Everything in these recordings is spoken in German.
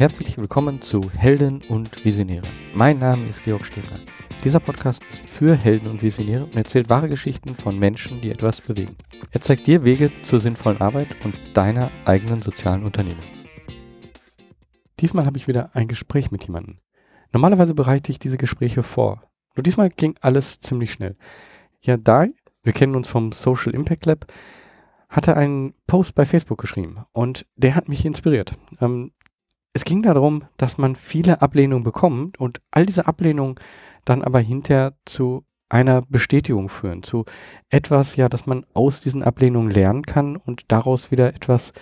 herzlich willkommen zu Helden und Visionäre. Mein Name ist Georg Stebler. Dieser Podcast ist für Helden und Visionäre und erzählt wahre Geschichten von Menschen, die etwas bewegen. Er zeigt dir Wege zur sinnvollen Arbeit und deiner eigenen sozialen Unternehmung. Diesmal habe ich wieder ein Gespräch mit jemandem. Normalerweise bereite ich diese Gespräche vor. Nur diesmal ging alles ziemlich schnell. Ja, Dai, wir kennen uns vom Social Impact Lab, hatte einen Post bei Facebook geschrieben und der hat mich inspiriert. Ähm, es ging darum, dass man viele Ablehnungen bekommt und all diese Ablehnungen dann aber hinterher zu einer Bestätigung führen, zu etwas, ja, dass man aus diesen Ablehnungen lernen kann und daraus wieder etwas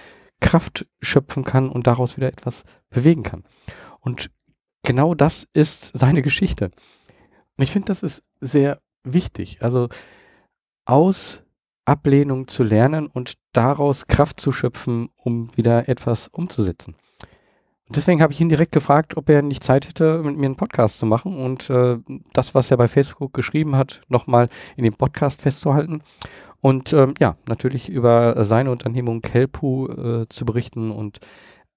Kraft schöpfen kann und daraus wieder etwas bewegen kann. Und genau das ist seine Geschichte. Und ich finde, das ist sehr wichtig. Also aus Ablehnung zu lernen und daraus Kraft zu schöpfen, um wieder etwas umzusetzen. Deswegen habe ich ihn direkt gefragt, ob er nicht Zeit hätte, mit mir einen Podcast zu machen und äh, das, was er bei Facebook geschrieben hat, nochmal in dem Podcast festzuhalten. Und ähm, ja, natürlich über seine Unternehmung Kelpu äh, zu berichten und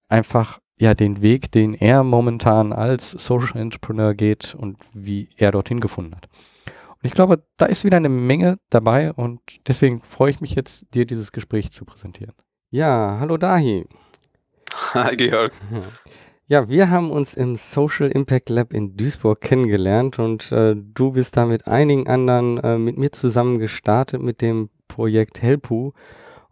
einfach ja den Weg, den er momentan als Social Entrepreneur geht und wie er dorthin gefunden hat. Und ich glaube, da ist wieder eine Menge dabei und deswegen freue ich mich jetzt, dir dieses Gespräch zu präsentieren. Ja, hallo Dahi. Hi Georg. Ja, wir haben uns im Social Impact Lab in Duisburg kennengelernt und äh, du bist da mit einigen anderen äh, mit mir zusammen gestartet mit dem Projekt Helpu.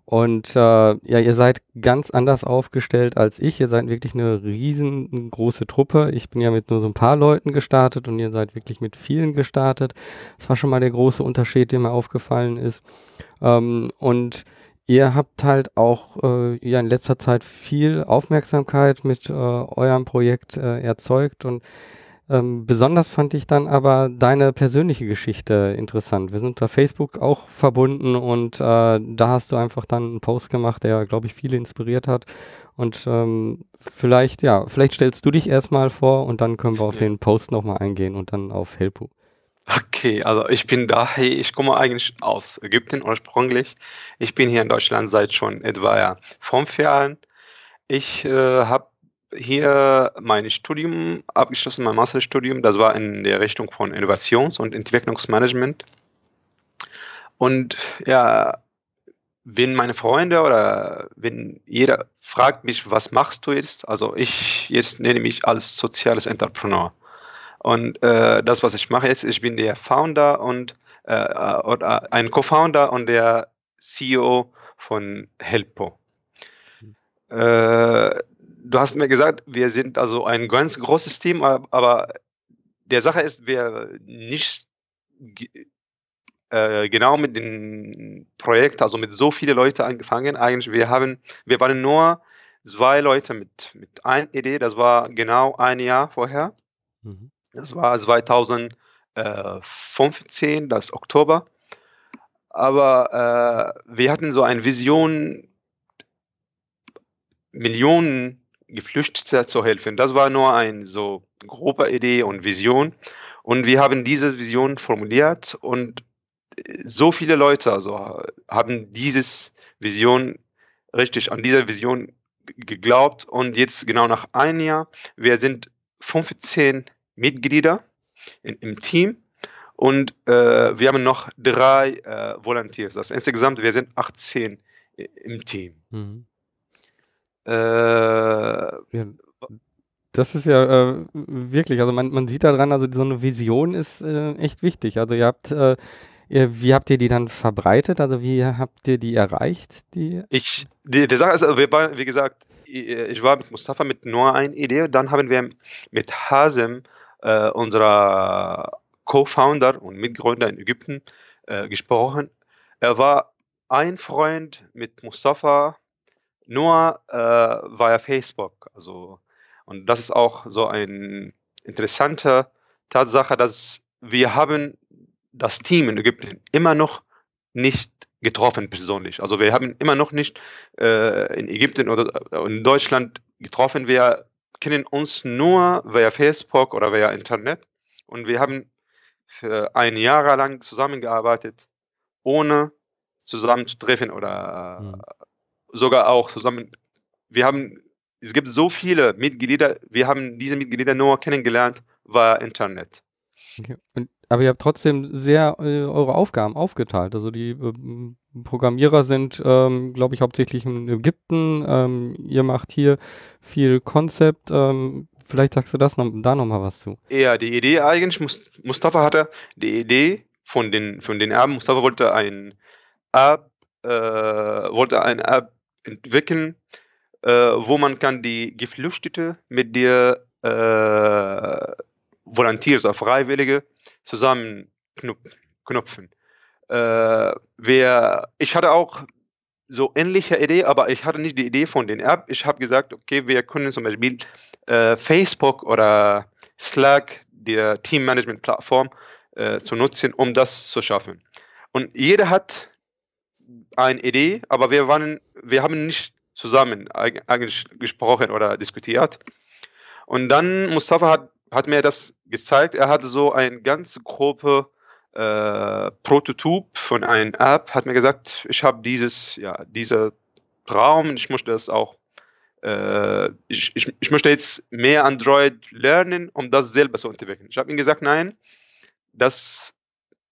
Und äh, ja, ihr seid ganz anders aufgestellt als ich. Ihr seid wirklich eine riesengroße Truppe. Ich bin ja mit nur so ein paar Leuten gestartet und ihr seid wirklich mit vielen gestartet. Das war schon mal der große Unterschied, der mir aufgefallen ist. Ähm, und Ihr habt halt auch äh, ja in letzter Zeit viel Aufmerksamkeit mit äh, eurem Projekt äh, erzeugt und ähm, besonders fand ich dann aber deine persönliche Geschichte interessant. Wir sind unter Facebook auch verbunden und äh, da hast du einfach dann einen Post gemacht, der, glaube ich, viele inspiriert hat. Und ähm, vielleicht, ja, vielleicht stellst du dich erstmal vor und dann können wir auf den Post nochmal eingehen und dann auf Helpu. Okay, also ich bin daher, ich komme eigentlich aus Ägypten ursprünglich. Ich bin hier in Deutschland seit schon etwa ja, fünf Jahren. Ich äh, habe hier mein Studium abgeschlossen, mein Masterstudium. Das war in der Richtung von Innovations- und Entwicklungsmanagement. Und ja, wenn meine Freunde oder wenn jeder fragt mich, was machst du jetzt? Also ich jetzt nenne mich als soziales Entrepreneur. Und äh, das, was ich mache jetzt, ich bin der Founder und äh, äh oder ein Co-Founder und der CEO von Helpo. Mhm. Äh, du hast mir gesagt, wir sind also ein ganz großes Team, aber der Sache ist, wir nicht äh, genau mit dem Projekt, also mit so vielen Leuten angefangen. Eigentlich, wir haben, wir waren nur zwei Leute mit, mit einer Idee, das war genau ein Jahr vorher. Mhm. Das war 2015, das Oktober. Aber äh, wir hatten so eine Vision, Millionen Geflüchteten zu helfen. Das war nur eine so grobe Idee und Vision. Und wir haben diese Vision formuliert und so viele Leute also haben dieses Vision richtig an dieser Vision geglaubt und jetzt genau nach einem Jahr, wir sind 15 Mitglieder in, im Team und äh, wir haben noch drei äh, Volunteers. Das insgesamt, wir sind 18 im Team. Mhm. Äh, ja, das ist ja äh, wirklich, also man, man sieht daran, also so eine Vision ist äh, echt wichtig. Also ihr habt, äh, ihr, wie habt ihr die dann verbreitet? Also wie habt ihr die erreicht? Die ich, die, die Sache ist, also wir waren, wie gesagt, ich war mit Mustafa mit nur einer Idee, dann haben wir mit Hasem äh, unserer Co-Founder und Mitgründer in Ägypten äh, gesprochen. Er war ein Freund mit Mustafa, nur äh, via Facebook. Also, und das ist auch so eine interessante Tatsache, dass wir haben das Team in Ägypten immer noch nicht getroffen persönlich. Also wir haben immer noch nicht äh, in Ägypten oder in Deutschland getroffen. Wir kennen uns nur via Facebook oder via Internet und wir haben für ein Jahr lang zusammengearbeitet, ohne zusammenzutreffen oder mhm. sogar auch zusammen. Wir haben es gibt so viele Mitglieder, wir haben diese Mitglieder nur kennengelernt via Internet. Okay. Und, aber ihr habt trotzdem sehr äh, eure Aufgaben aufgeteilt. Also die äh, Programmierer sind, ähm, glaube ich, hauptsächlich in Ägypten. Ähm, ihr macht hier viel Konzept. Ähm, vielleicht sagst du das noch, da nochmal was zu. Ja, die Idee eigentlich, Mustafa hatte die Idee von den, von den Erben. Mustafa wollte ein App, äh, wollte ein App entwickeln, äh, wo man kann die Geflüchtete mit der äh, Volunteers oder Freiwillige zusammenknüpfen. Äh, wer, ich hatte auch so ähnliche Idee, aber ich hatte nicht die Idee von den App. Ich habe gesagt, okay, wir können zum Beispiel äh, Facebook oder Slack, der Teammanagement-Plattform, äh, zu nutzen, um das zu schaffen. Und jeder hat eine Idee, aber wir waren, wir haben nicht zusammen eigentlich gesprochen oder diskutiert. Und dann Mustafa hat, hat mir das gezeigt. Er hatte so eine ganze Gruppe äh, Prototyp von einer App, hat mir gesagt, ich habe dieses, ja, dieser Traum, ich möchte das auch, äh, ich, ich, ich möchte jetzt mehr Android lernen, um das selber zu entwickeln. Ich habe ihm gesagt, nein, das,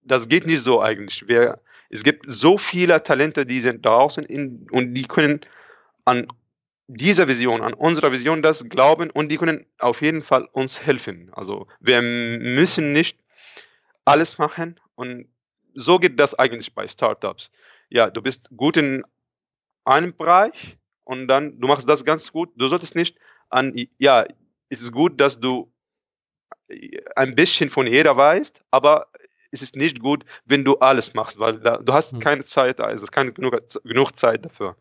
das geht nicht so eigentlich. Wir, es gibt so viele Talente, die sind draußen in, und die können an dieser Vision, an unserer Vision das glauben und die können auf jeden Fall uns helfen. Also wir müssen nicht alles machen und so geht das eigentlich bei Startups. Ja, du bist gut in einem Bereich und dann du machst das ganz gut. Du solltest nicht an, ja, es ist gut, dass du ein bisschen von jeder weißt, aber es ist nicht gut, wenn du alles machst, weil da, du hast hm. keine Zeit, also keine genug, genug Zeit dafür.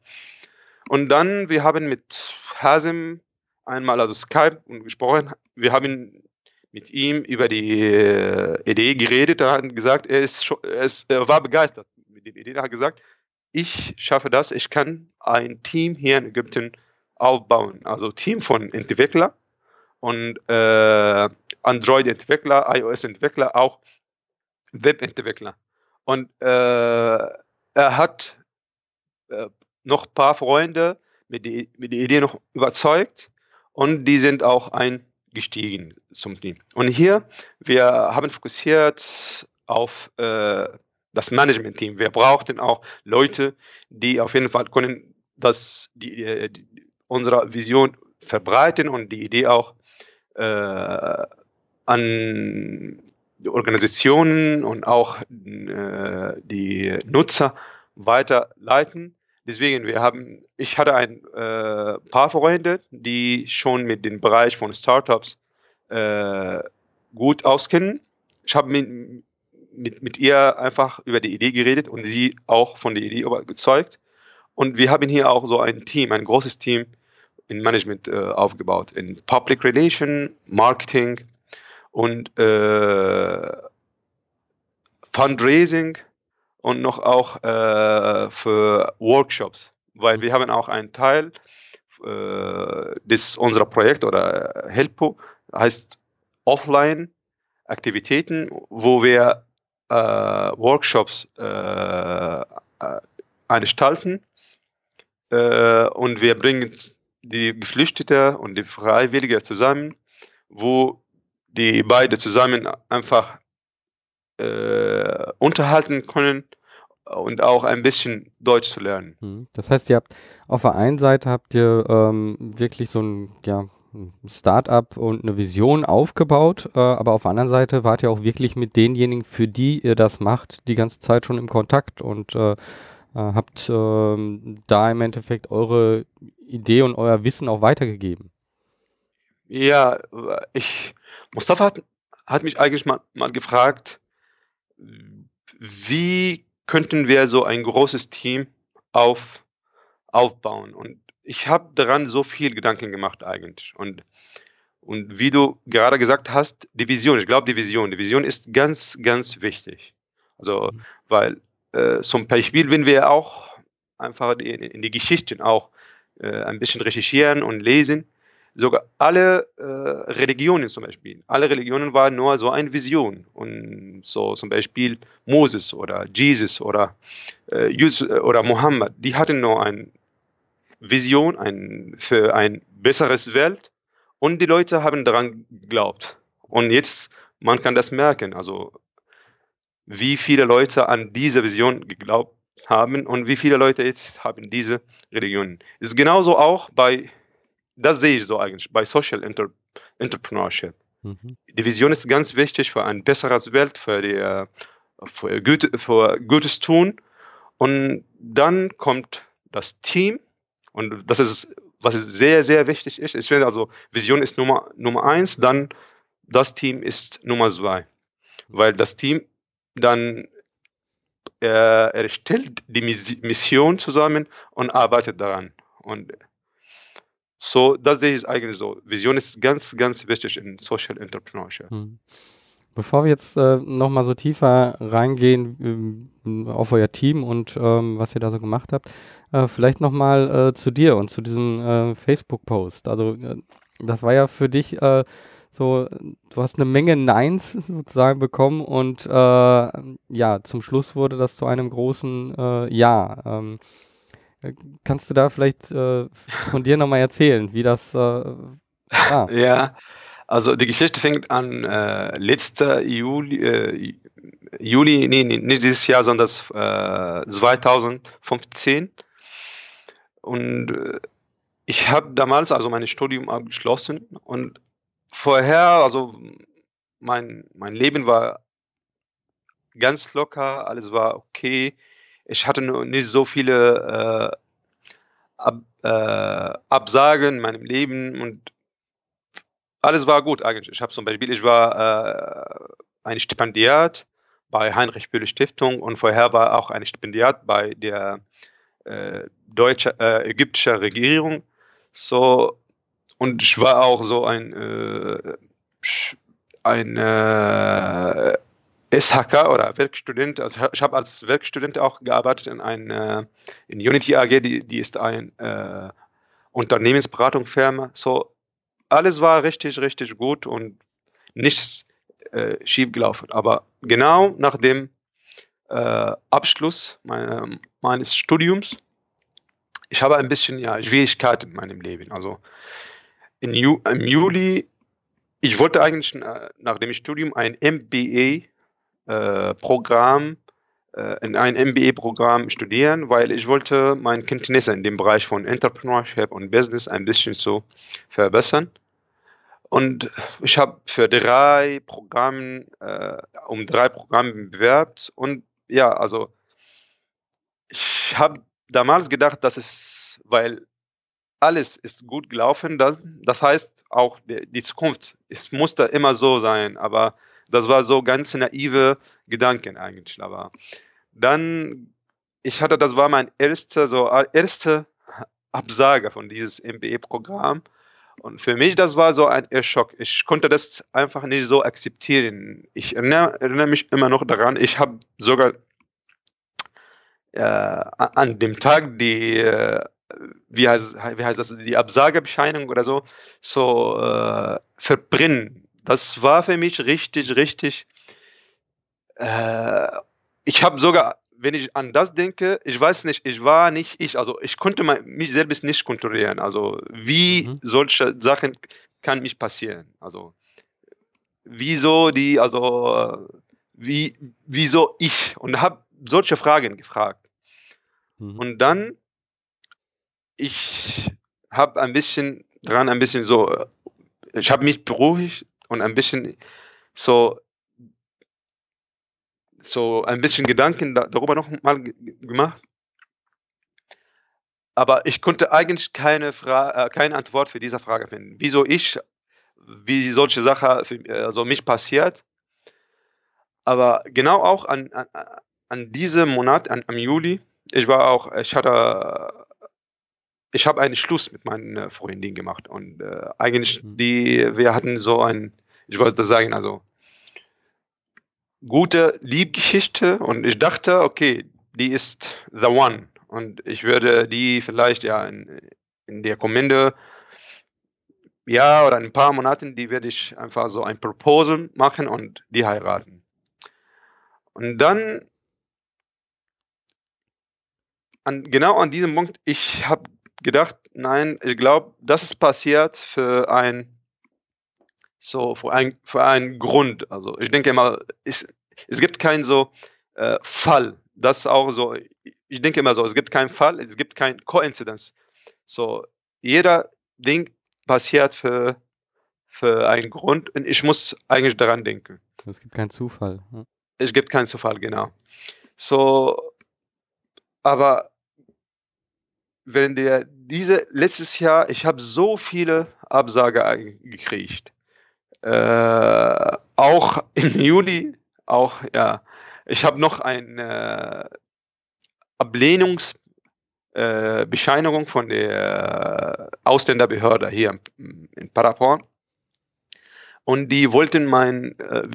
Und dann, wir haben mit Hasim einmal, also Skype gesprochen, wir haben mit ihm über die äh, Idee geredet. Er hat gesagt, er, ist, er, ist, er war begeistert mit der Idee. Er hat gesagt, ich schaffe das, ich kann ein Team hier in Ägypten aufbauen. Also Team von Entwicklern und äh, Android-Entwickler, iOS-Entwickler, auch Web-Entwickler. Und äh, er hat äh, noch ein paar Freunde mit, die, mit der Idee noch überzeugt und die sind auch eingestiegen zum Team. Und hier, wir haben fokussiert auf äh, das Management-Team. Wir brauchten auch Leute, die auf jeden Fall können das, die, äh, die, unsere Vision verbreiten und die Idee auch äh, an die Organisationen und auch äh, die Nutzer weiterleiten. Deswegen, wir haben, ich hatte ein äh, paar Freunde, die schon mit dem Bereich von Startups äh, gut auskennen. Ich habe mit, mit, mit ihr einfach über die Idee geredet und sie auch von der Idee überzeugt. Und wir haben hier auch so ein Team, ein großes Team in Management äh, aufgebaut, in Public Relation, Marketing und äh, Fundraising und noch auch äh, für Workshops, weil wir haben auch einen Teil äh, des unserer Projekt oder Helpo heißt Offline Aktivitäten, wo wir äh, Workshops äh, äh, gestalten äh, und wir bringen die Geflüchtete und die Freiwillige zusammen, wo die beide zusammen einfach äh, unterhalten können und auch ein bisschen Deutsch zu lernen. Hm. Das heißt, ihr habt auf der einen Seite habt ihr ähm, wirklich so ein ja, Start-up und eine Vision aufgebaut, äh, aber auf der anderen Seite wart ihr auch wirklich mit denjenigen, für die ihr das macht, die ganze Zeit schon im Kontakt und äh, äh habt ähm, da im Endeffekt eure Idee und euer Wissen auch weitergegeben. Ja, ich, Mustafa hat, hat mich eigentlich mal, mal gefragt, wie könnten wir so ein großes Team auf, aufbauen? Und ich habe daran so viel Gedanken gemacht eigentlich. Und, und wie du gerade gesagt hast, die Vision, ich glaube die Vision, die Vision ist ganz, ganz wichtig. Also, mhm. weil äh, zum Beispiel, wenn wir auch einfach in, in die Geschichten auch äh, ein bisschen recherchieren und lesen, sogar alle äh, Religionen zum Beispiel, alle Religionen waren nur so eine Vision. Und so zum Beispiel Moses oder Jesus oder, äh, Jesus oder Mohammed, die hatten nur eine Vision ein, für ein besseres Welt und die Leute haben daran geglaubt. Und jetzt, man kann das merken, also wie viele Leute an diese Vision geglaubt haben und wie viele Leute jetzt haben diese Religion. Ist genauso auch bei, das sehe ich so eigentlich, bei Social Inter Entrepreneurship. Mhm. Die Vision ist ganz wichtig für ein besseres Welt, für, die, äh, für, Güte, für Gutes tun. Und dann kommt das Team und das ist, was sehr, sehr wichtig ist. Ich finde also, Vision ist Nummer, Nummer eins, dann das Team ist Nummer zwei. Weil das Team dann äh, erstellt die Mission zusammen und arbeitet daran. Und so, das sehe ich eigentlich so. Vision ist ganz, ganz wichtig in Social Entrepreneurship. Hm. Bevor wir jetzt äh, nochmal so tiefer reingehen ähm, auf euer Team und ähm, was ihr da so gemacht habt, äh, vielleicht nochmal äh, zu dir und zu diesem äh, Facebook-Post. Also äh, das war ja für dich äh, so, du hast eine Menge Neins sozusagen bekommen und äh, ja, zum Schluss wurde das zu einem großen Ja. Ähm, kannst du da vielleicht äh, von dir nochmal erzählen, wie das äh, war? ja, also die Geschichte fängt an äh, letzter Juli, äh, Juli, nee, nee, nicht dieses Jahr, sondern das, 2015. Und ich habe damals also mein Studium abgeschlossen und vorher, also mein, mein Leben war ganz locker, alles war okay. Ich hatte nur nicht so viele äh, Ab, äh, Absagen in meinem Leben und alles war gut eigentlich. Ich habe zum Beispiel, ich war äh, ein Stipendiat bei Heinrich Böhle Stiftung und vorher war auch ein Stipendiat bei der äh, deutsche, äh, ägyptischen Regierung. So, und ich war auch so ein, äh, ein äh, SHK oder Werkstudent. Also ich habe als Werkstudent auch gearbeitet in einer in Unity AG, die, die ist ein äh, Unternehmensberatungsfirma. So, alles war richtig, richtig gut und nichts äh, schief gelaufen. Aber genau nach dem äh, Abschluss meine, meines Studiums, ich habe ein bisschen ja, Schwierigkeiten in meinem Leben. Also in Ju im Juli, ich wollte eigentlich äh, nach dem Studium ein MBA-Programm, äh, äh, in ein MBA-Programm studieren, weil ich wollte meine Kenntnisse in dem Bereich von Entrepreneurship und Business ein bisschen so verbessern. Und ich habe für drei Programme, äh, um drei Programme bewerbt. Und ja, also ich habe damals gedacht, dass es, weil alles ist gut gelaufen. Das, das heißt auch, die Zukunft es musste immer so sein. Aber das war so ganz naive Gedanken eigentlich. Aber dann, ich hatte, das war mein erster, so erste Absage von dieses MBE-Programm. Und für mich, das war so ein Schock. Ich konnte das einfach nicht so akzeptieren. Ich erinnere, erinnere mich immer noch daran, ich habe sogar äh, an dem Tag die äh, wie heißt, wie heißt das, die Absagebescheinigung oder so, so äh, verbrennen. Das war für mich richtig, richtig. Äh, ich habe sogar, wenn ich an das denke, ich weiß nicht, ich war nicht ich, also ich konnte mich selbst nicht kontrollieren. Also wie mhm. solche Sachen kann mich passieren? Also wieso die, also wie, wieso ich? Und habe solche Fragen gefragt. Mhm. Und dann ich habe ein bisschen dran, ein bisschen so, ich habe mich beruhigt und ein bisschen so, so ein bisschen Gedanken da, darüber noch mal gemacht. Aber ich konnte eigentlich keine, Fra äh, keine Antwort für diese Frage finden. Wieso ich, wie solche Sache für, also mich passiert. Aber genau auch an, an, an diesem Monat, an, am Juli, ich war auch, ich hatte ich habe einen Schluss mit meiner Freundin gemacht und äh, eigentlich mhm. die, wir hatten so ein, ich wollte sagen, also gute Liebgeschichte und ich dachte, okay, die ist the one und ich würde die vielleicht ja in, in der kommende Jahr oder in ein paar Monaten, die werde ich einfach so ein Proposal machen und die heiraten. Und dann an, genau an diesem Punkt, ich habe gedacht, nein, ich glaube, das ist passiert für ein so für ein für einen Grund. Also ich denke immer, es, es gibt keinen so äh, Fall. Das ist auch so. Ich denke immer so, es gibt keinen Fall, es gibt kein Koinzidenz. So jeder Ding passiert für für einen Grund und ich muss eigentlich daran denken. Es gibt keinen Zufall. Ja. Es gibt keinen Zufall, genau. So, aber wenn der diese letztes Jahr, ich habe so viele Absage gekriegt. Äh, auch im Juli, auch ja. Ich habe noch eine Ablehnungsbescheinigung äh, von der Ausländerbehörde hier in Parapan. Und die wollten mein äh,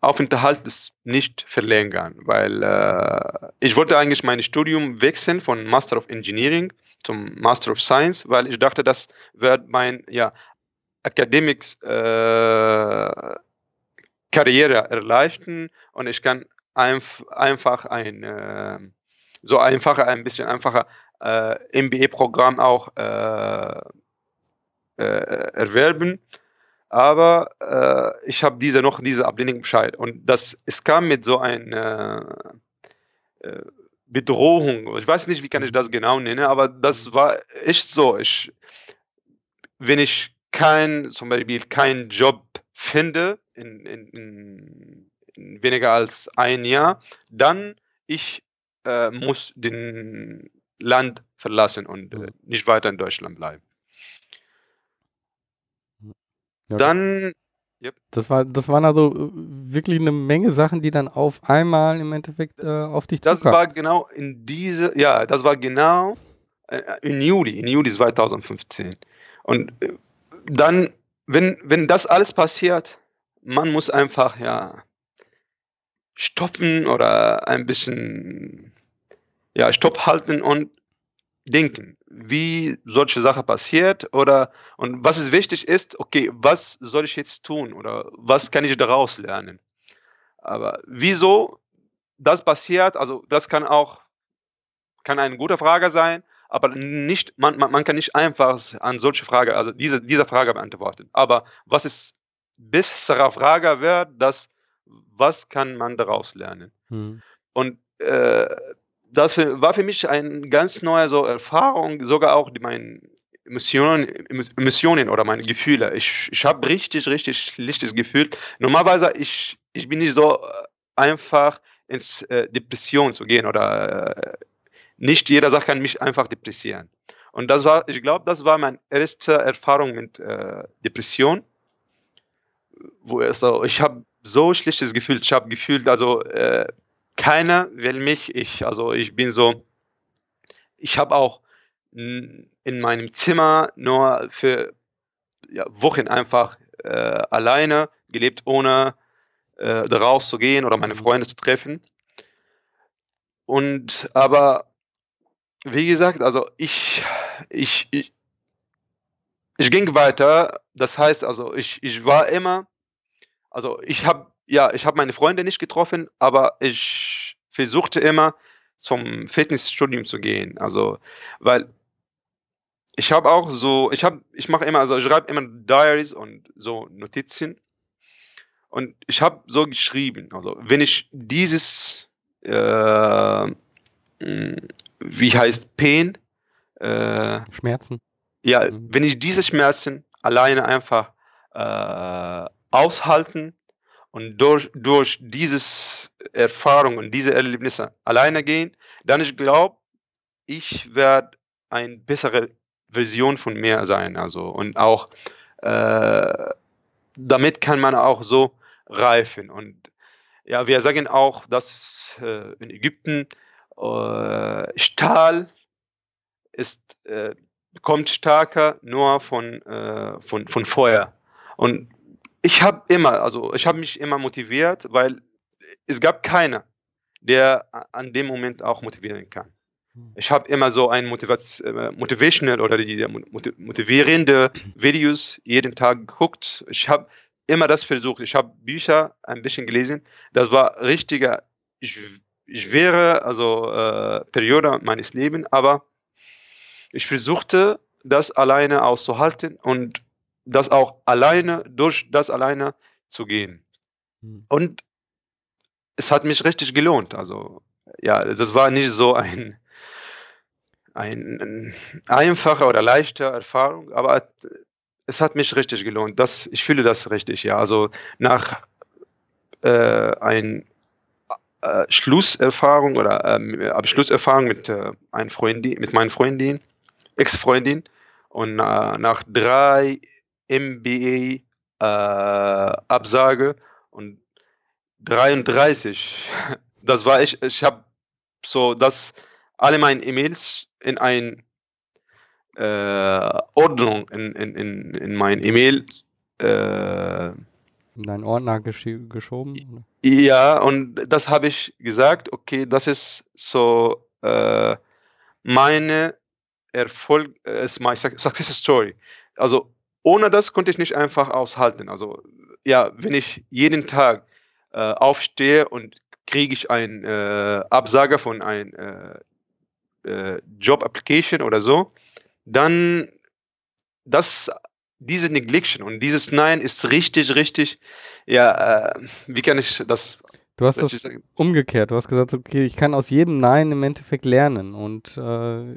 Aufenthalt nicht verlängern, weil äh, ich wollte eigentlich mein Studium wechseln von Master of Engineering zum Master of Science, weil ich dachte, das wird mein ja, Academics äh, Karriere erleichtern und ich kann einf einfach ein äh, so einfacher, ein bisschen einfacher äh, MBA-Programm auch äh, äh, erwerben aber äh, ich habe diese noch diese Ablehnung Bescheid und das es kam mit so einer äh, Bedrohung. Ich weiß nicht, wie kann ich das genau nennen, aber das war echt so. Ich, wenn ich kein zum Beispiel keinen Job finde in, in, in, weniger als ein Jahr, dann ich äh, muss den Land verlassen und äh, nicht weiter in Deutschland bleiben. Ja, Dann yep. Das war das waren also äh, wirklich eine Menge Sachen, die dann auf einmal im Endeffekt äh, auf dich Das war genau in diese ja, das war genau äh, in Juli, in Juli 2015. Und äh, dann, wenn, wenn das alles passiert, man muss einfach ja stoppen oder ein bisschen ja, Stopp halten und denken, wie solche Sache passiert oder und was es wichtig ist, okay, was soll ich jetzt tun oder was kann ich daraus lernen? Aber wieso das passiert, also das kann auch kann eine gute Frage sein, aber nicht man, man, man kann nicht einfach an solche Frage, also diese diese Frage beantworten. Aber was ist bessere Frage wäre, dass was kann man daraus lernen? Hm. Und äh, das war für mich eine ganz neue so Erfahrung, sogar auch meine Emotionen, Emotionen oder meine Gefühle. Ich, ich habe richtig, richtig schlechtes Gefühl. Normalerweise, ich, ich bin nicht so äh, einfach ins äh, Depression zu gehen oder äh, nicht jeder Sache kann mich einfach depressieren. Und das war, ich glaube, das war meine erste Erfahrung mit äh, Depression, wo es so, ich habe so schlechtes Gefühl, ich habe gefühlt, also äh, keiner will mich, ich, also ich bin so, ich habe auch in meinem Zimmer nur für ja, Wochen einfach äh, alleine gelebt, ohne äh, rauszugehen oder meine mhm. Freunde zu treffen. Und aber wie gesagt, also ich, ich, ich, ich ging weiter. Das heißt also, ich, ich war immer, also ich habe ja, ich habe meine Freunde nicht getroffen, aber ich versuchte immer zum Fitnessstudium zu gehen. Also, weil ich habe auch so, ich habe, ich mache immer, also ich schreibe immer Diaries und so Notizen. Und ich habe so geschrieben, also wenn ich dieses, äh, wie heißt Pain? Äh, Schmerzen. Ja, mhm. wenn ich diese Schmerzen alleine einfach äh, aushalten und durch, durch dieses Erfahrung und diese Erlebnisse alleine gehen, dann ich glaube, ich werde eine bessere Version von mir sein. Also und auch äh, damit kann man auch so reifen. Und ja, wir sagen auch, dass äh, in Ägypten äh, Stahl ist, äh, kommt stärker nur von, äh, von, von Feuer. Und ich habe immer, also ich habe mich immer motiviert, weil es gab keiner, der an dem Moment auch motivieren kann. Hm. Ich habe immer so ein Motivaz äh, motivational oder diese motivierende Videos jeden Tag geguckt. Ich habe immer das versucht. Ich habe Bücher ein bisschen gelesen. Das war richtiger, ich, ich wäre also äh, Periode meines Lebens, aber Ich versuchte, das alleine auszuhalten und das auch alleine, durch das alleine zu gehen. Hm. Und es hat mich richtig gelohnt. Also, ja, das war nicht so ein, ein, ein einfache oder leichte Erfahrung, aber es hat mich richtig gelohnt. Das, ich fühle das richtig, ja. Also nach äh, ein äh, Schlusserfahrung oder ähm, Abschlusserfahrung mit äh, einem Freundin, mit meinen Freundin, Ex-Freundin und äh, nach drei MBA äh, Absage und 33. Das war ich, ich habe so das alle meine E-Mails in ein äh, Ordnung in, in, in, in mein E-Mail äh, in deinen Ordner gesch- geschoben? ja, und das habe ich gesagt, okay, das ist so äh, meine Erfolg, äh, ist my success story. Also ohne das konnte ich nicht einfach aushalten. Also ja, wenn ich jeden Tag äh, aufstehe und kriege ich ein äh, Absage von ein äh, äh, Job Application oder so, dann das diese Neglect und dieses Nein ist richtig, richtig, ja, äh, wie kann ich das Du hast das umgekehrt. Du hast gesagt, okay, ich kann aus jedem Nein im Endeffekt lernen und äh,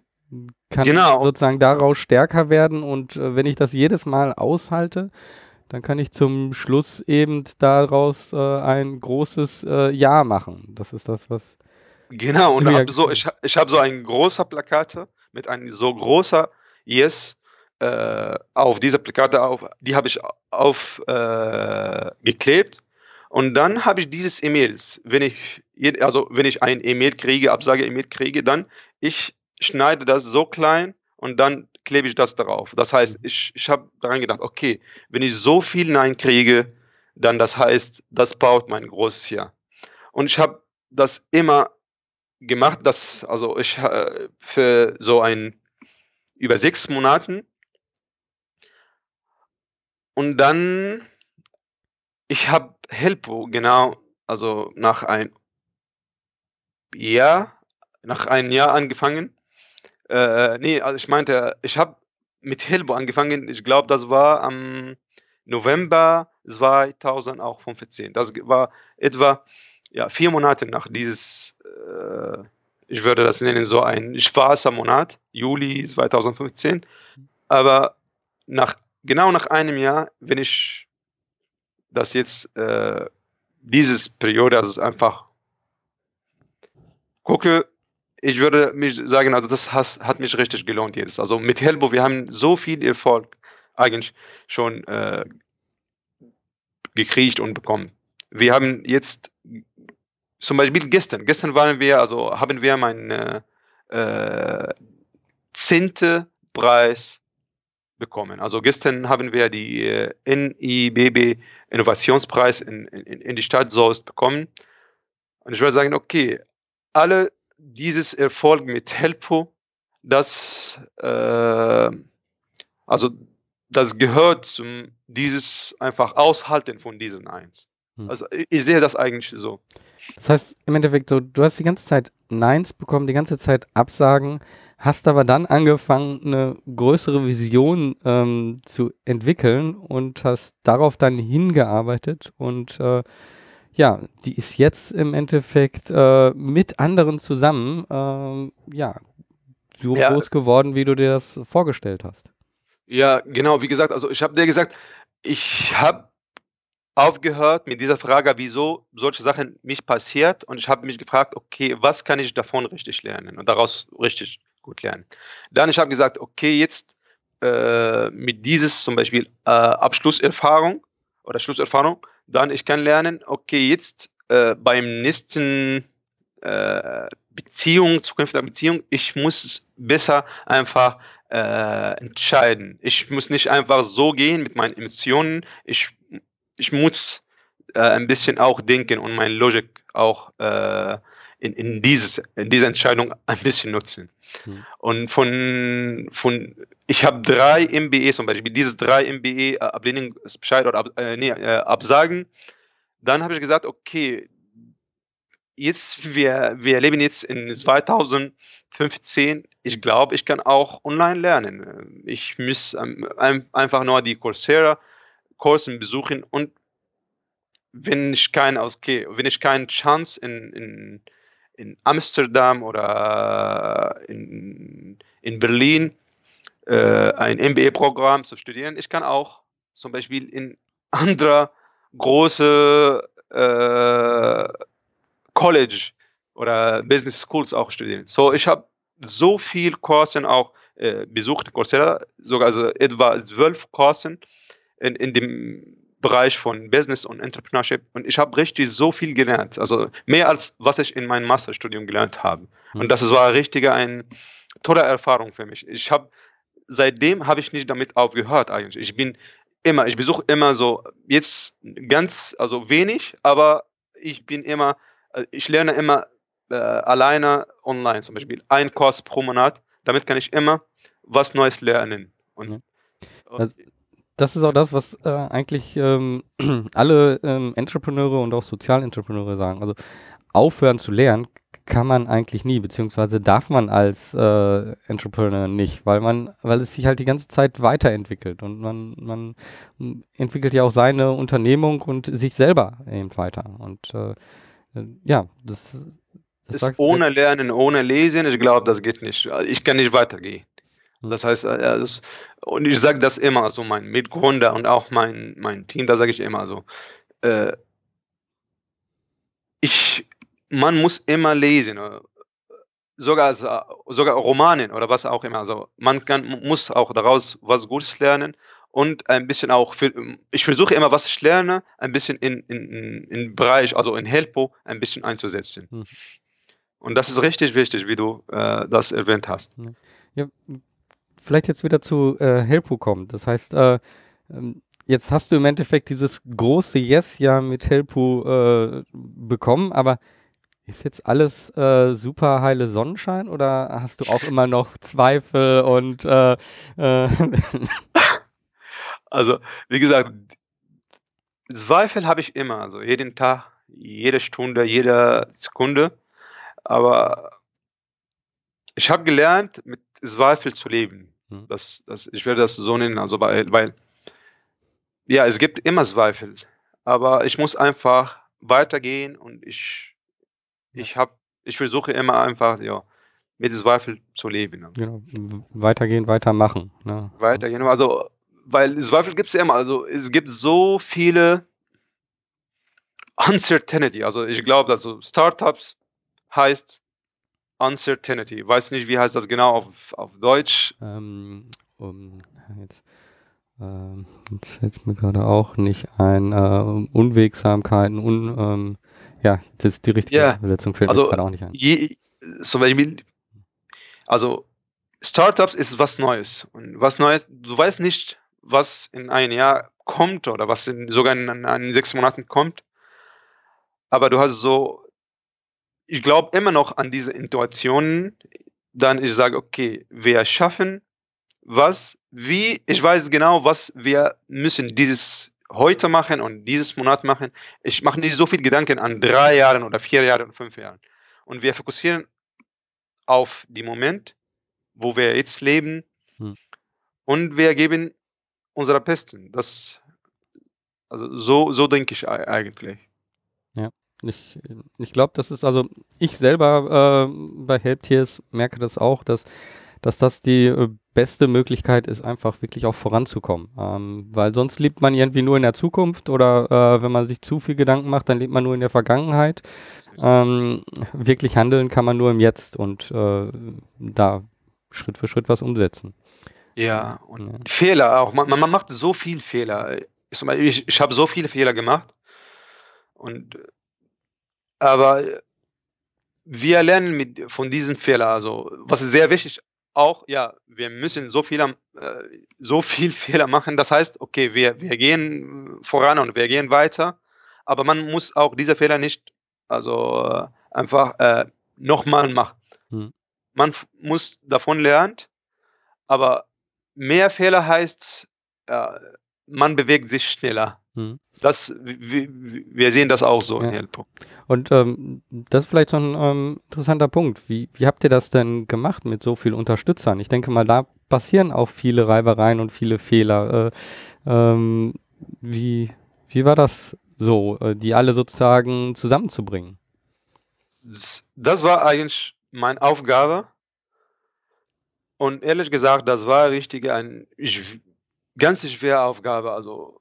kann Genau. sozusagen daraus stärker werden. Und äh, wenn ich das jedes Mal aushalte, dann kann ich zum Schluss eben daraus äh, ein großes äh, Ja machen. Das ist das, was. Genau, und hab so, ich, ich habe so ein großer Plakate mit einem so großer Yes äh, auf diese Plakate auf, die habe ich auf äh, und dann habe ich dieses E-Mails, wenn ich also wenn ich ein E-Mail kriege, Absage-E-Mail kriege, dann ich schneide das so klein und dann klebe ich das darauf. Das heißt, ich, ich habe daran gedacht, okay, wenn ich so viel Nein kriege, dann das heißt, das baut mein großes Ja. Und ich habe das immer gemacht, dass also ich äh, für so ein über sechs Monaten und dann ich habe Helpo genau also nach ein Jahr nach einem Jahr angefangen. Äh, nee, also ich meinte, ich habe mit Helpo angefangen. Ich glaube, das war am November 2015. Das war etwa ja, vier Monate nach dieses, äh, ich würde das nennen, so ein schwarzer Monat, Juli 2015. Aber nach, genau nach einem Jahr, wenn ich das jetzt, äh, dieses Periode, also einfach gucke, ich würde mich sagen, also das hat mich richtig gelohnt jetzt. Also mit Helbo, wir haben so viel Erfolg eigentlich schon äh, gekriegt und bekommen. Wir haben jetzt zum Beispiel gestern, gestern waren wir, also haben wir meinen äh, äh, zehnte Preis bekommen. Also gestern haben wir die äh, NIBB Innovationspreis in, in, in die Stadt Soest bekommen. Und ich würde sagen, okay, alle dieses Erfolg mit Helpo, das, äh, also das gehört zum dieses einfach Aushalten von diesen Eins. Hm. Also ich, ich sehe das eigentlich so. Das heißt, im Endeffekt, so, du hast die ganze Zeit Neins bekommen, die ganze Zeit Absagen, hast aber dann angefangen, eine größere Vision ähm, zu entwickeln und hast darauf dann hingearbeitet und äh, ja, die ist jetzt im Endeffekt äh, mit anderen zusammen, ähm, ja, so Ja. groß geworden, wie du dir das vorgestellt hast. Ja, genau, wie gesagt, also ich habe dir gesagt, ich habe aufgehört mit dieser Frage, wieso solche Sachen mich passiert und ich habe mich gefragt, okay, was kann ich davon richtig lernen und daraus richtig gut lernen. Dann ich habe gesagt, okay, jetzt äh, mit dieses zum Beispiel äh, Abschlusserfahrung oder Schlusserfahrung, dann ich kann lernen, okay, jetzt äh, beim nächsten äh, Beziehung, zukünftiger Beziehung, ich muss besser einfach äh, entscheiden. Ich muss nicht einfach so gehen mit meinen Emotionen. Ich, ich muss äh, ein bisschen auch denken und meine Logik auch äh, in, in, dieses, in diese Entscheidung ein bisschen nutzen. Hm. Und von, von ich habe drei MBE zum Beispiel, dieses drei MBE äh, Ablehnungsbescheid oder ab, äh, nee, äh, Absagen. Dann habe ich gesagt, okay, jetzt, wir, wir leben jetzt in 2015. Ich glaube, ich kann auch online lernen. Ich muss ähm, einfach nur die Coursera-Kursen besuchen und wenn ich keine, okay, wenn ich keine Chance in, in, in Amsterdam oder in, in Berlin äh, ein MBA-Programm zu studieren, ich kann auch zum Beispiel in andere große äh, College oder Business Schools auch studieren. So, ich habe so viel Kursen auch äh, besucht, Coursera, sogar also etwa zwölf Kursen in, in dem Bereich von Business und Entrepreneurship und ich habe richtig so viel gelernt, also mehr als was ich in meinem Masterstudium gelernt habe. Und das war richtig eine tolle Erfahrung für mich. Ich habe seitdem habe ich nicht damit aufgehört eigentlich. Ich bin immer, ich besuche immer so jetzt ganz, also wenig, aber ich bin immer äh, ich lerne immer äh, alleine online, zum Beispiel ein Kurs pro Monat. Damit kann ich immer was Neues lernen. Und, und das ist auch das, was äh, eigentlich ähm, alle ähm, Entrepreneure und auch Sozialentrepreneure sagen. Also aufhören zu lernen kann man eigentlich nie, beziehungsweise darf man als äh, Entrepreneur nicht, weil man, weil es sich halt die ganze Zeit weiterentwickelt und man, man entwickelt ja auch seine Unternehmung und sich selber eben weiter. Und äh, ja, das, das ist ohne Lernen, ohne Lesen, ich glaube, das geht nicht. Ich kann nicht weitergehen. Hm. Das heißt, das, und ich sage das immer so, mein Mitgründer und auch mein, mein Team, da sage ich immer so, äh, ich, man muss immer lesen, äh, sogar, sogar Romanen oder was auch immer. Also man kann, muss auch daraus was Gutes lernen und ein bisschen auch, für, ich versuche immer, was ich lerne, ein bisschen in, in, in Bereich, also in Helpo, ein bisschen einzusetzen. Hm. Und das ist richtig wichtig, wie du äh, das erwähnt hast. Ja, vielleicht jetzt wieder zu äh, Helpo kommen. Das heißt, äh, ähm, jetzt hast du im Endeffekt dieses große Yes ja mit Helpo äh, bekommen, aber ist jetzt alles äh, super heile Sonnenschein oder hast du auch immer noch Zweifel und äh, äh Also, wie gesagt, Zweifel habe ich immer, also jeden Tag, jede Stunde, jede Sekunde. Aber ich habe gelernt, mit Zweifel zu leben. Mhm. Das, das, ich werde das so nennen, also weil, weil, ja, es gibt immer Zweifel, aber ich muss einfach weitergehen und ich, ich habe, ich versuche immer einfach, ja, mit Zweifel zu leben. Genau. Weitergehen, weitermachen. Ne? Weitergehen, also weil Zweifel gibt es immer. Also es gibt so viele Uncertainty. Also ich glaube, also Startups heißt Uncertainty. Ich weiß nicht, wie heißt das genau auf, auf Deutsch. Ähm, um, jetzt, ähm, jetzt fällt mir gerade auch nicht ein. Äh, Unwegsamkeiten, un, ähm, ja, das ist die richtige yeah. Übersetzung fällt also, mir gerade auch nicht ein. Je, zum Beispiel, also Startups ist was Neues. Und was Neues, du weißt nicht, was in ein Jahr kommt oder was in, sogar in, in sechs Monaten kommt. Aber du hast so, ich glaube immer noch an diese Intuitionen, dann ich sage, okay, wir schaffen was, wie, ich weiß genau, was wir müssen dieses heute machen und dieses Monat machen. Ich mache nicht so viel Gedanken an drei Jahren oder vier Jahren oder fünf Jahren. Und wir fokussieren auf den Moment, wo wir jetzt leben. Hm. Und wir geben unserer Besten. Das, also so, so denke ich eigentlich. Ja, ich, ich glaube, das ist, also ich selber äh, bei Helptiers merke das auch, dass, dass das die äh, beste Möglichkeit ist, einfach wirklich auch voranzukommen. Ähm, weil sonst lebt man irgendwie nur in der Zukunft oder äh, wenn man sich zu viel Gedanken macht, dann lebt man nur in der Vergangenheit. Ähm, wirklich handeln kann man nur im Jetzt und äh, da Schritt für Schritt was umsetzen. Ja, und ja. Fehler auch. Man, man macht so viel Fehler. Ich, ich, ich habe so viele Fehler gemacht. Und aber wir lernen mit, von diesen Fehlern. Also, was ist sehr wichtig, auch, ja, wir müssen so viel, äh, so viel Fehler machen. Das heißt, okay, wir, wir gehen voran und wir gehen weiter, aber man muss auch diese Fehler nicht also äh, einfach äh, nochmal machen. Hm. Man muss davon lernen, aber mehr Fehler heißt, ja, man bewegt sich schneller. Hm. Das, wir, sehen das auch so ja. in Helpo. Und ähm, das ist vielleicht so ein ähm, interessanter Punkt. Wie, wie habt ihr das denn gemacht mit so vielen Unterstützern? Ich denke mal, da passieren auch viele Reibereien und viele Fehler. Äh, ähm, wie, wie war das so, äh, die alle sozusagen zusammenzubringen? Das war eigentlich meine Aufgabe. Und ehrlich gesagt, das war richtig eine ganz schwere Aufgabe. Also,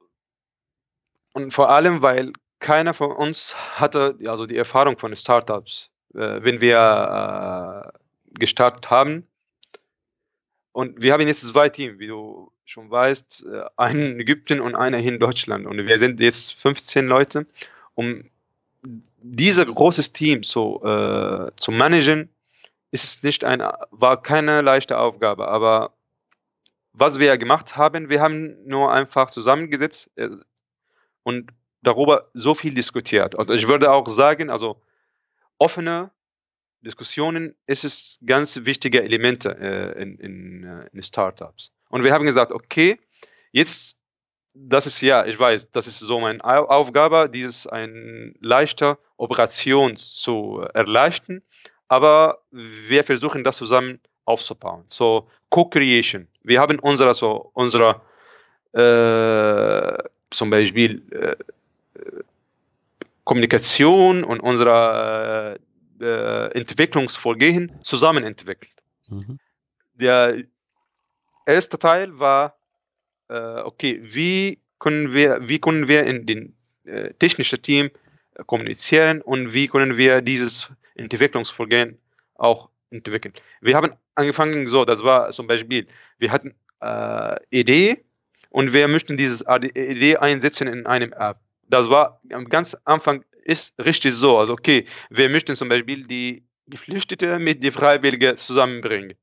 und vor allem, weil keiner von uns hatte also die Erfahrung von Startups, äh, wenn wir äh, gestartet haben. Und wir haben jetzt zwei Teams, wie du schon weißt, äh, einen in Ägypten und einer in Deutschland. Und wir sind jetzt 15 Leute. Um dieses großes Team so, äh, zu managen, ist es nicht ein, war keine leichte Aufgabe. Aber was wir gemacht haben, wir haben nur einfach zusammengesetzt äh, und darüber so viel diskutiert. Also ich würde auch sagen, also offene Diskussionen ist es ganz wichtige Elemente äh, in, in, äh, in Startups. Und wir haben gesagt, okay, jetzt, das ist ja, ich weiß, das ist so meine Aufgabe, dieses ein leichter Operation zu erleichtern, aber wir versuchen das zusammen aufzubauen. So Co-Creation. Wir haben unsere, so unsere äh, zum Beispiel äh, Kommunikation und unsere äh, Entwicklungsvorgehen zusammen entwickelt. Mhm. Der erste Teil war, äh, okay, wie können wir, wie können wir in den äh, technischen Team kommunizieren und wie können wir dieses Entwicklungsvorgehen auch entwickeln. Wir haben angefangen so, das war zum Beispiel, wir hatten äh, Idee und wir möchten dieses Idee einsetzen in einem App. Das war am ganz Anfang ist richtig so. Also okay, wir möchten zum Beispiel die Geflüchteten mit die Freiwilligen zusammenbringen.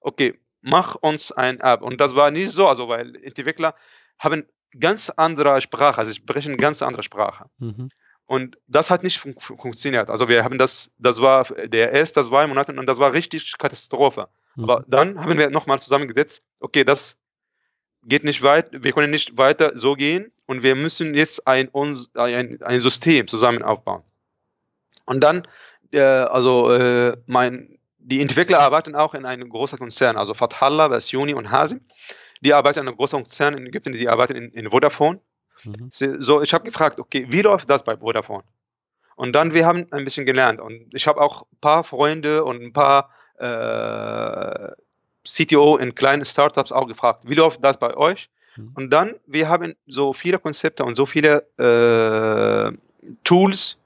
Okay, mach uns ein App. Und das war nicht so, also weil Entwickler haben ganz andere Sprache, also sie sprechen ganz andere Sprache. Mhm. Und das hat nicht fun funktioniert. Also wir haben das, das war der erste zwei Monate und das war richtig Katastrophe. Mhm. Aber dann haben wir nochmal zusammengesetzt, okay, das geht nicht weit, wir können nicht weiter so gehen und wir müssen jetzt ein, ein, ein System zusammen aufbauen. Und dann, äh, also äh, mein, die Entwickler arbeiten auch in einem großen Konzern, also Fathallah, Versioni und Hasim. Die arbeiten in einem großen Konzern in Ägypten, die arbeiten in, in Vodafone. Mhm. So, ich habe gefragt, okay, wie läuft das bei Vodafone? Und dann, wir haben ein bisschen gelernt. Und ich habe auch ein paar Freunde und ein paar äh, CTO in kleinen Startups auch gefragt, wie läuft das bei euch? Mhm. Und dann, wir haben so viele Konzepte und so viele äh, Tools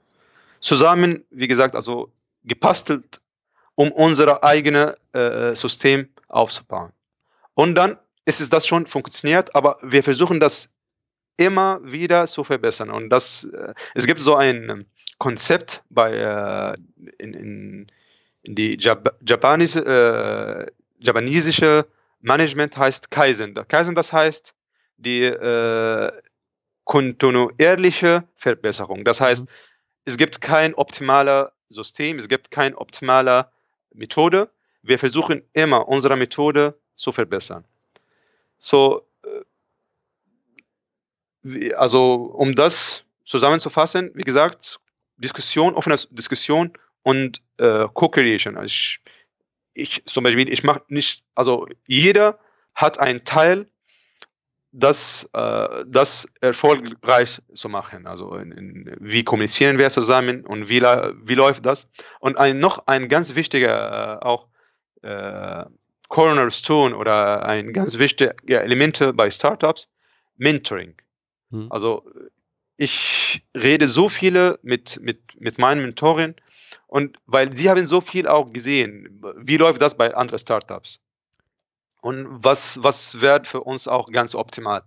zusammen, wie gesagt, also gepastelt, um unser eigenes äh, System aufzubauen. Und dann ist es das schon funktioniert, aber wir versuchen das immer wieder zu verbessern. Und das, äh, es gibt so ein ähm, Konzept bei äh, in, in, in die Jap japanische, äh, japanesische Management heißt Kaizen. Kaizen, das heißt die äh, kontinuierliche Verbesserung. Das heißt, mhm. es gibt kein optimales System, es gibt keine optimale Methode. Wir versuchen immer unsere Methode zu verbessern. So, also um das zusammenzufassen, wie gesagt, Diskussion, offene Diskussion und äh, Co-Creation. Also ich, ich zum Beispiel, ich mache nicht, also jeder hat einen Teil, das, äh, das erfolgreich zu machen. Also in, in, wie kommunizieren wir zusammen und wie, wie läuft das? Und ein, noch ein ganz wichtiger äh, auch äh, Cornerstone oder ein ganz wichtiger Element bei Startups, Mentoring. Mhm. Also ich rede so viele mit, mit, mit meinen Mentoren und weil sie haben so viel auch gesehen, wie läuft das bei anderen Startups und was, was wird für uns auch ganz optimal.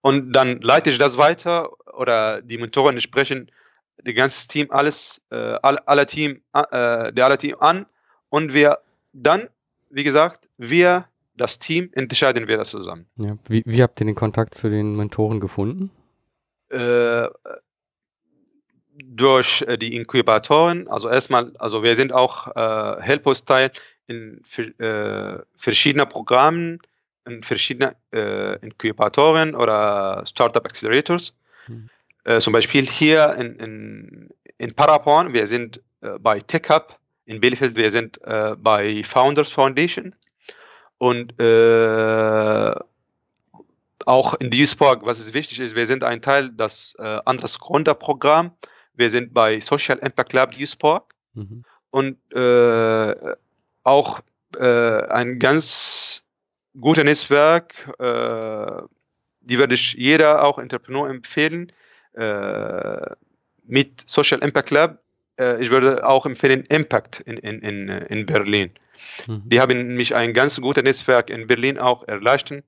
Und dann leite ich das weiter oder die Mentoren sprechen das ganze Team, alles, äh, alle, alle Team, äh, der alle Team an und wir dann, wie gesagt, wir, das Team, entscheiden wir das zusammen. Ja. Wie, wie habt ihr den Kontakt zu den Mentoren gefunden? Äh, durch äh, die Inkubatoren, also erstmal, also wir sind auch äh, Helpos-Teil in äh, verschiedenen Programmen, in verschiedenen äh, Inkubatoren oder Startup Accelerators. Hm. Äh, zum Beispiel hier in, in, in Parapon, wir sind äh, bei TechHub, in Bielefeld, wir sind äh, bei Founders Foundation und auch in Duisburg, was ist wichtig ist, wir sind ein Teil des äh, Andres Gründerprogramm. Wir sind bei Social Impact Lab Duisburg mhm. und äh, auch äh, ein ganz guter Netzwerk, äh, die würde ich jeder auch Entrepreneur empfehlen. Äh, mit Social Impact Lab, äh, ich würde auch empfehlen Impact in, in, in, in Berlin. Mhm. Die haben mich ein ganz gutes Netzwerk in Berlin auch erleichtert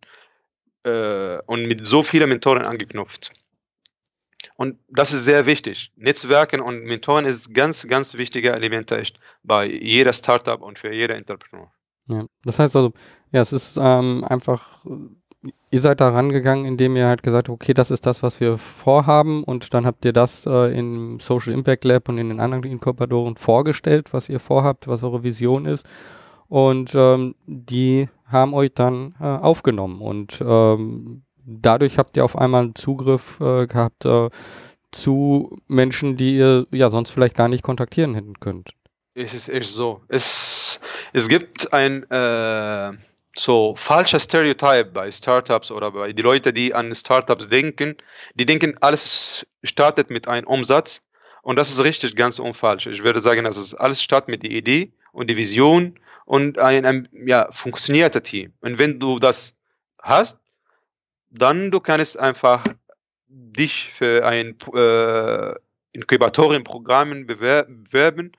äh, und mit so vielen Mentoren angeknüpft. Und das ist sehr wichtig. Netzwerken und Mentoren ist ganz, ganz wichtiger Element echt bei jeder Startup und für jeder Entrepreneur. Ja, das heißt also, ja, es ist ähm, einfach, ihr seid da rangegangen, indem ihr halt gesagt habt, okay, das ist das, was wir vorhaben und dann habt ihr das äh, im Social Impact Lab und in den anderen Inkubatoren vorgestellt, was ihr vorhabt, was eure Vision ist und ähm, die haben euch dann äh, aufgenommen und ähm, dadurch habt ihr auf einmal Zugriff äh, gehabt äh, zu Menschen, die ihr ja sonst vielleicht gar nicht kontaktieren hätten könnt. Es ist echt so. Es, es gibt ein äh, so falsches Stereotype bei Startups oder bei die Leute, die an Startups denken. Die denken, alles startet mit einem Umsatz und das ist richtig ganz unfalsch. Ich würde sagen, also alles startet mit der Idee und die Vision und ein, ein ja, funktionierter Team. Und wenn du das hast, dann du kannst einfach dich für ein äh, Inkubatorienprogramm bewerben.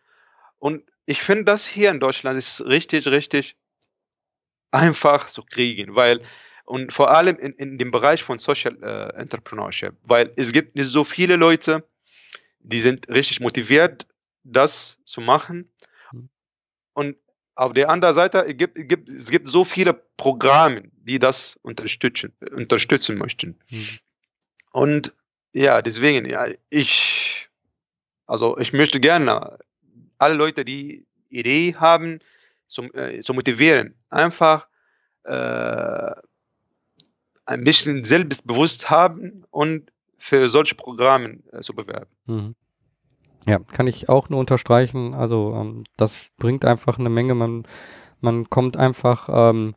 Und ich finde das hier in Deutschland ist richtig, richtig einfach zu kriegen, weil und vor allem in, in dem Bereich von Social äh, Entrepreneurship, weil es gibt nicht so viele Leute, die sind richtig motiviert, das zu machen. Hm. Und auf der anderen Seite es gibt, gibt es gibt so viele Programme, die das unterstützen, unterstützen möchten. Mhm. Und ja, deswegen, ja, ich, also ich möchte gerne alle Leute, die Idee haben, zum, äh, zu motivieren, einfach äh, ein bisschen selbstbewusst haben und für solche Programme äh, zu bewerben. Mhm. Ja, kann ich auch nur unterstreichen. Also ähm, das bringt einfach eine Menge. Man, man kommt einfach ähm,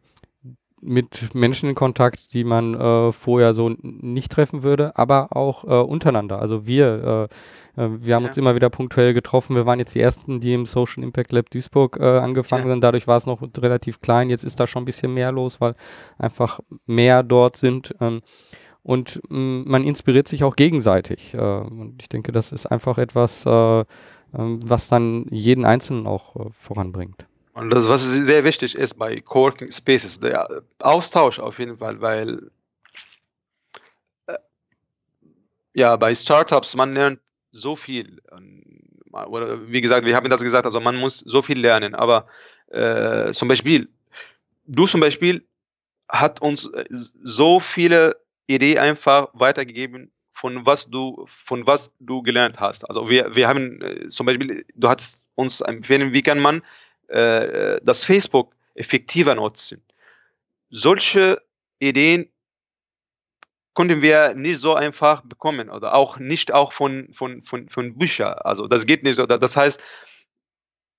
mit Menschen in Kontakt, die man äh, vorher so nicht treffen würde, aber auch äh, untereinander. Also wir, äh, äh wir haben ja. uns immer wieder punktuell getroffen. Wir waren jetzt die ersten, die im Social Impact Lab Duisburg äh, angefangen ja. sind. Dadurch war es noch relativ klein. Jetzt ist da schon ein bisschen mehr los, weil einfach mehr dort sind. Ähm, und mh, mm, man inspiriert sich auch gegenseitig. Äh, und ich denke, das ist einfach etwas, äh, äh, was dann jeden Einzelnen auch äh, voranbringt. Und das, was sehr wichtig ist bei Coworking Spaces, der Austausch auf jeden Fall, weil äh, ja, bei Startups, man lernt so viel. Oder wie gesagt, wir haben das gesagt, also man muss so viel lernen, aber äh, zum Beispiel, du zum Beispiel hat uns so viele Idee einfach weitergegeben, von was du, von was du gelernt hast. Also wir, wir haben äh, zum Beispiel, du hast uns empfehlen, wie kann man äh, das Facebook effektiver nutzen. Solche Ideen konnten wir nicht so einfach bekommen oder auch nicht auch von, von, von, von Büchern. Also das geht nicht. Das heißt,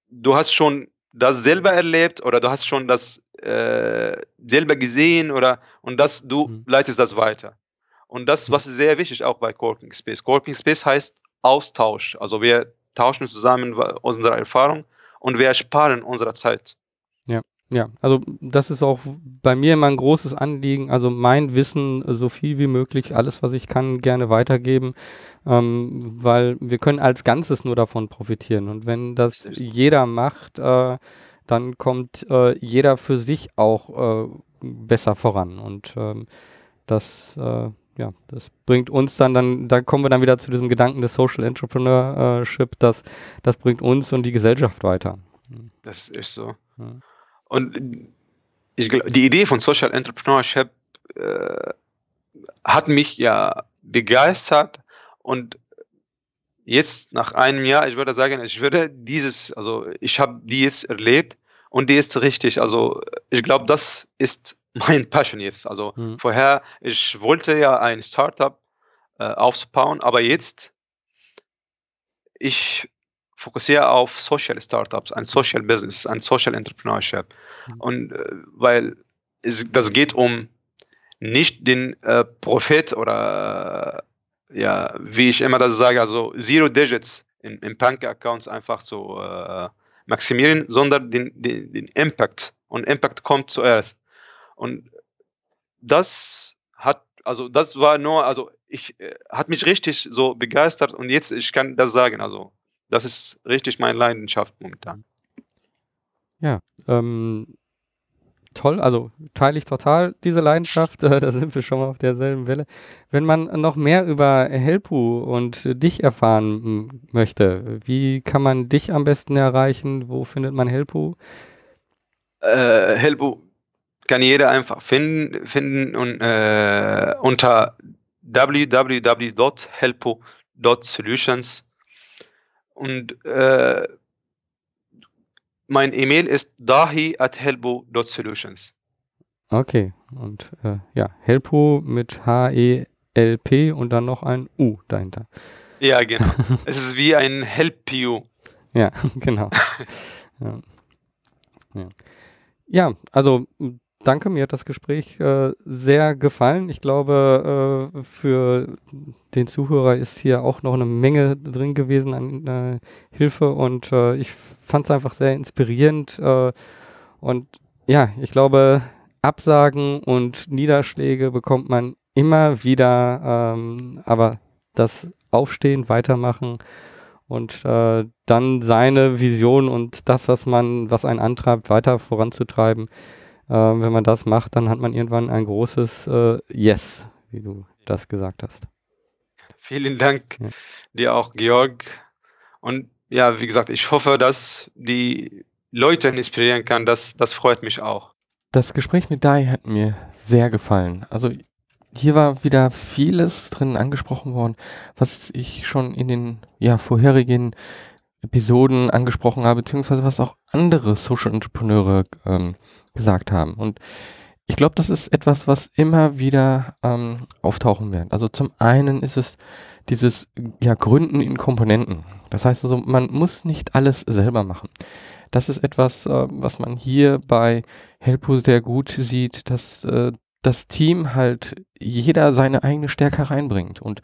du hast schon das selber erlebt oder du hast schon das äh, selber gesehen oder und das du mhm. leitest das weiter. Und das, mhm. was ist sehr wichtig auch bei Corking Space. Corking Space heißt Austausch. Also wir tauschen zusammen unsere Erfahrung und wir sparen unsere Zeit. Ja, ja. Also das ist auch bei mir immer ein großes Anliegen. Also mein Wissen so viel wie möglich, alles was ich kann, gerne weitergeben, ähm, weil wir können als Ganzes nur davon profitieren. Und wenn das jeder macht, äh, dann kommt äh, jeder für sich auch äh, besser voran. Und ähm, das, äh, ja, das bringt uns dann, dann, da kommen wir dann wieder zu diesem Gedanken des Social Entrepreneurship, das, das bringt uns und die Gesellschaft weiter. Das ist so. Ja. Und ich glaube, die Idee von Social Entrepreneurship äh, hat mich ja begeistert und jetzt nach einem Jahr, ich würde sagen, ich würde dieses, also ich habe dies erlebt und die ist richtig. Also ich glaube, das ist mein Passion jetzt. Also mhm. vorher, ich wollte ja ein Startup äh, aufzubauen. Aber jetzt, ich fokussiere auf Social Startups, ein Social Business, ein Social Entrepreneurship. Mhm. Und äh, weil es, das geht um nicht den äh, Profit oder ja, wie ich immer das sage, also Zero Digits in, in Bank-Accounts einfach so äh, maximieren, sondern den, den, den Impact. Und Impact kommt zuerst. Und das hat, also das war nur, also ich äh, hat mich richtig so begeistert und jetzt, ich kann das sagen, also das ist richtig meine Leidenschaft momentan. Ja, ähm, toll, also teile ich total diese Leidenschaft, äh, da sind wir schon mal auf derselben Welle. Wenn man noch mehr über Helpu und dich erfahren möchte, wie kann man dich am besten erreichen? Wo findet man Helpu? Äh, Helpu kann jeder einfach finden, finden und, äh, unter www.helpu.solutions und äh, mein E-Mail ist dahi at helpo.solutions. Okay, und äh, ja, Helpo mit H-E-L-P und dann noch ein U dahinter. Ja, genau. es ist wie ein Help You. Ja, genau. ja. Ja. ja. also danke, mir hat das Gespräch äh, sehr gefallen. Ich glaube, äh, für den Zuhörer ist hier auch noch eine Menge drin gewesen an äh, Hilfe und äh, ich fand es einfach sehr inspirierend. Äh, und ja, ich glaube, Absagen und Niederschläge bekommt man immer wieder, ähm, aber das Aufstehen, Weitermachen und äh, dann seine Vision und das, was man, was einen antreibt, weiter voranzutreiben, äh, wenn man das macht, dann hat man irgendwann ein großes äh, Yes, wie du das gesagt hast. Vielen Dank ja. dir auch, Georg. Und ja, wie gesagt, ich hoffe, dass die Leute inspirieren kann. Das, das freut mich auch. Das Gespräch mit Dai hat mir sehr gefallen. Also hier war wieder vieles drin angesprochen worden, was ich schon in den ja, vorherigen Episoden angesprochen habe, beziehungsweise was auch andere Social Entrepreneure ähm, gesagt haben. Und ich glaube, das ist etwas, was immer wieder ähm, auftauchen wird. Also zum einen ist es dieses ja, Gründen in Komponenten. Das heißt also, man muss nicht alles selber machen. Das ist etwas, äh, was man hier bei Helpo sehr gut sieht, dass äh, das Team halt jeder seine eigene Stärke reinbringt und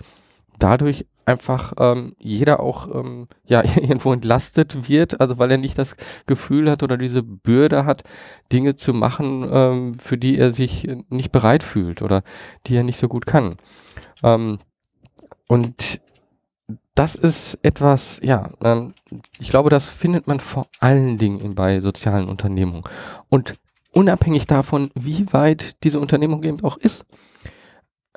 dadurch einfach ähm, jeder auch ähm, ja irgendwo entlastet wird, also weil er nicht das Gefühl hat oder diese Bürde hat, Dinge zu machen, ähm, für die er sich nicht bereit fühlt oder die er nicht so gut kann. Ähm, und das ist etwas, ja, ähm, ich glaube, das findet man vor allen Dingen bei sozialen Unternehmungen. Und unabhängig davon, wie weit diese Unternehmung eben auch ist.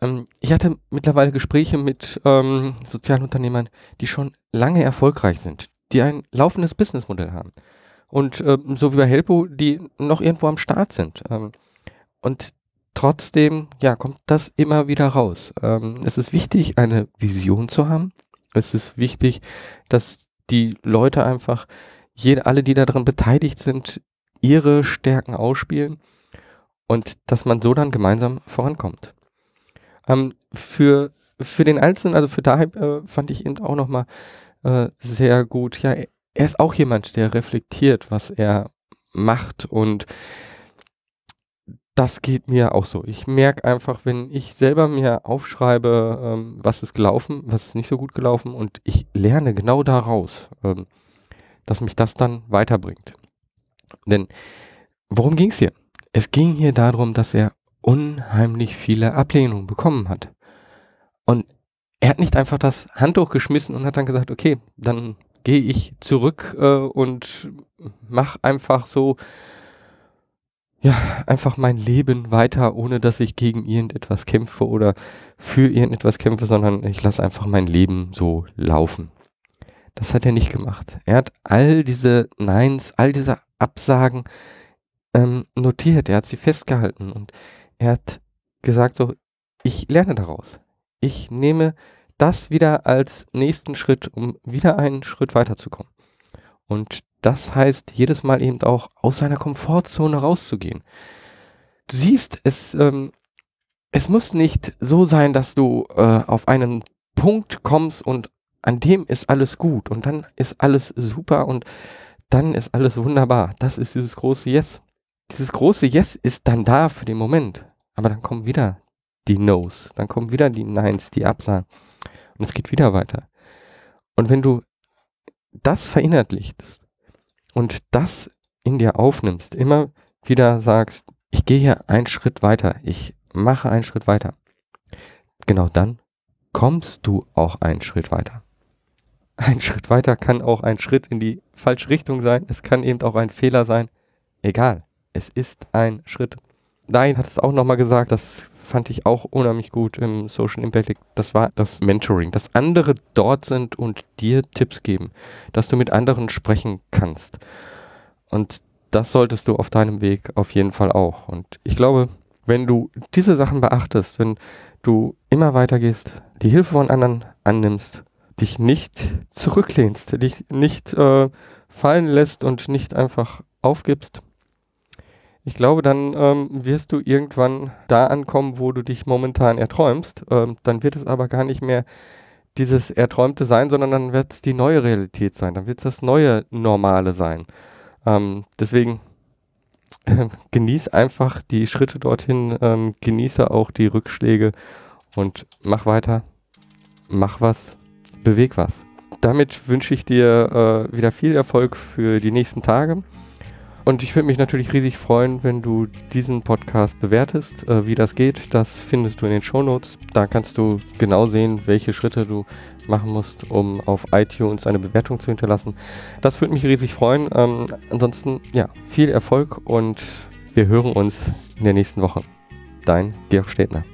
Ähm, ich hatte mittlerweile Gespräche mit ähm, Sozialunternehmern, die schon lange erfolgreich sind, die ein laufendes Businessmodell haben. Und ähm, so wie bei Helpo, die noch irgendwo am Start sind. Ähm, und trotzdem, ja, kommt das immer wieder raus. Ähm, es ist wichtig, eine Vision zu haben. Es ist wichtig, dass die Leute einfach, jede, alle, die daran beteiligt sind, ihre Stärken ausspielen und dass man so dann gemeinsam vorankommt. Ähm, für, für den Einzelnen, also für Dahib, äh, fand ich ihn auch nochmal äh, sehr gut. Ja, er ist auch jemand, der reflektiert, was er macht und das geht mir auch so. Ich merke einfach, wenn ich selber mir aufschreibe, ähm, was ist gelaufen, was ist nicht so gut gelaufen und ich lerne genau daraus, ähm, dass mich das dann weiterbringt. Denn worum ging es hier? Es ging hier darum, dass er unheimlich viele Ablehnungen bekommen hat. Und er hat nicht einfach das Handtuch geschmissen und hat dann gesagt, okay, dann gehe ich zurück äh, und mach einfach so, ja, einfach mein Leben weiter, ohne dass ich gegen irgendetwas kämpfe oder für irgendetwas kämpfe, sondern ich lasse einfach mein Leben so laufen. Das hat er nicht gemacht. Er hat all diese Neins, all diese Absagen ähm, notiert, er hat sie festgehalten und er hat gesagt so, ich lerne daraus. Ich nehme das wieder als nächsten Schritt, um wieder einen Schritt weiterzukommen. Und das heißt jedes Mal eben auch aus seiner Komfortzone rauszugehen. Du siehst, es, ähm, es muss nicht so sein, dass du äh, auf einen Punkt kommst und an dem ist alles gut und dann ist alles super und dann ist alles wunderbar. Das ist dieses große Yes. Dieses große Yes ist dann da für den Moment. Aber dann kommen wieder die No's, dann kommen wieder die Neins, die Absagen. Und es geht wieder weiter. Und wenn du das verinnerlichst und das in dir aufnimmst, immer wieder sagst, ich gehe hier einen Schritt weiter, ich mache einen Schritt weiter, genau dann kommst du auch einen Schritt weiter. Ein Schritt weiter kann auch ein Schritt in die falsche Richtung sein, es kann eben auch ein Fehler sein, egal, es ist ein Schritt. Nein, hat es auch nochmal gesagt, das fand ich auch unheimlich gut im Social Impact. Das war das Mentoring, dass andere dort sind und dir Tipps geben, dass du mit anderen sprechen kannst. Und das solltest du auf deinem Weg auf jeden Fall auch. Und ich glaube, wenn du diese Sachen beachtest, wenn du immer weitergehst, die Hilfe von anderen annimmst, dich nicht zurücklehnst, dich nicht äh, fallen lässt und nicht einfach aufgibst, ich glaube, dann ähm, wirst du irgendwann da ankommen, wo du dich momentan erträumst. Ähm, dann wird es aber gar nicht mehr dieses Erträumte sein, sondern dann wird es die neue Realität sein. Dann wird es das neue Normale sein. Ähm, deswegen äh, genieß einfach die Schritte dorthin, ähm, genieße auch die Rückschläge und mach weiter, mach was, beweg was. Damit wünsche ich dir äh, wieder viel Erfolg für die nächsten Tage. Und ich würde mich natürlich riesig freuen, wenn du diesen Podcast bewertest. Äh, wie das geht, das findest du in den Show Notes. Da kannst du genau sehen, welche Schritte du machen musst, um auf iTunes eine Bewertung zu hinterlassen. Das würde mich riesig freuen. Ähm, ansonsten, ja, viel Erfolg und wir hören uns in der nächsten Woche. Dein Georg Stedner.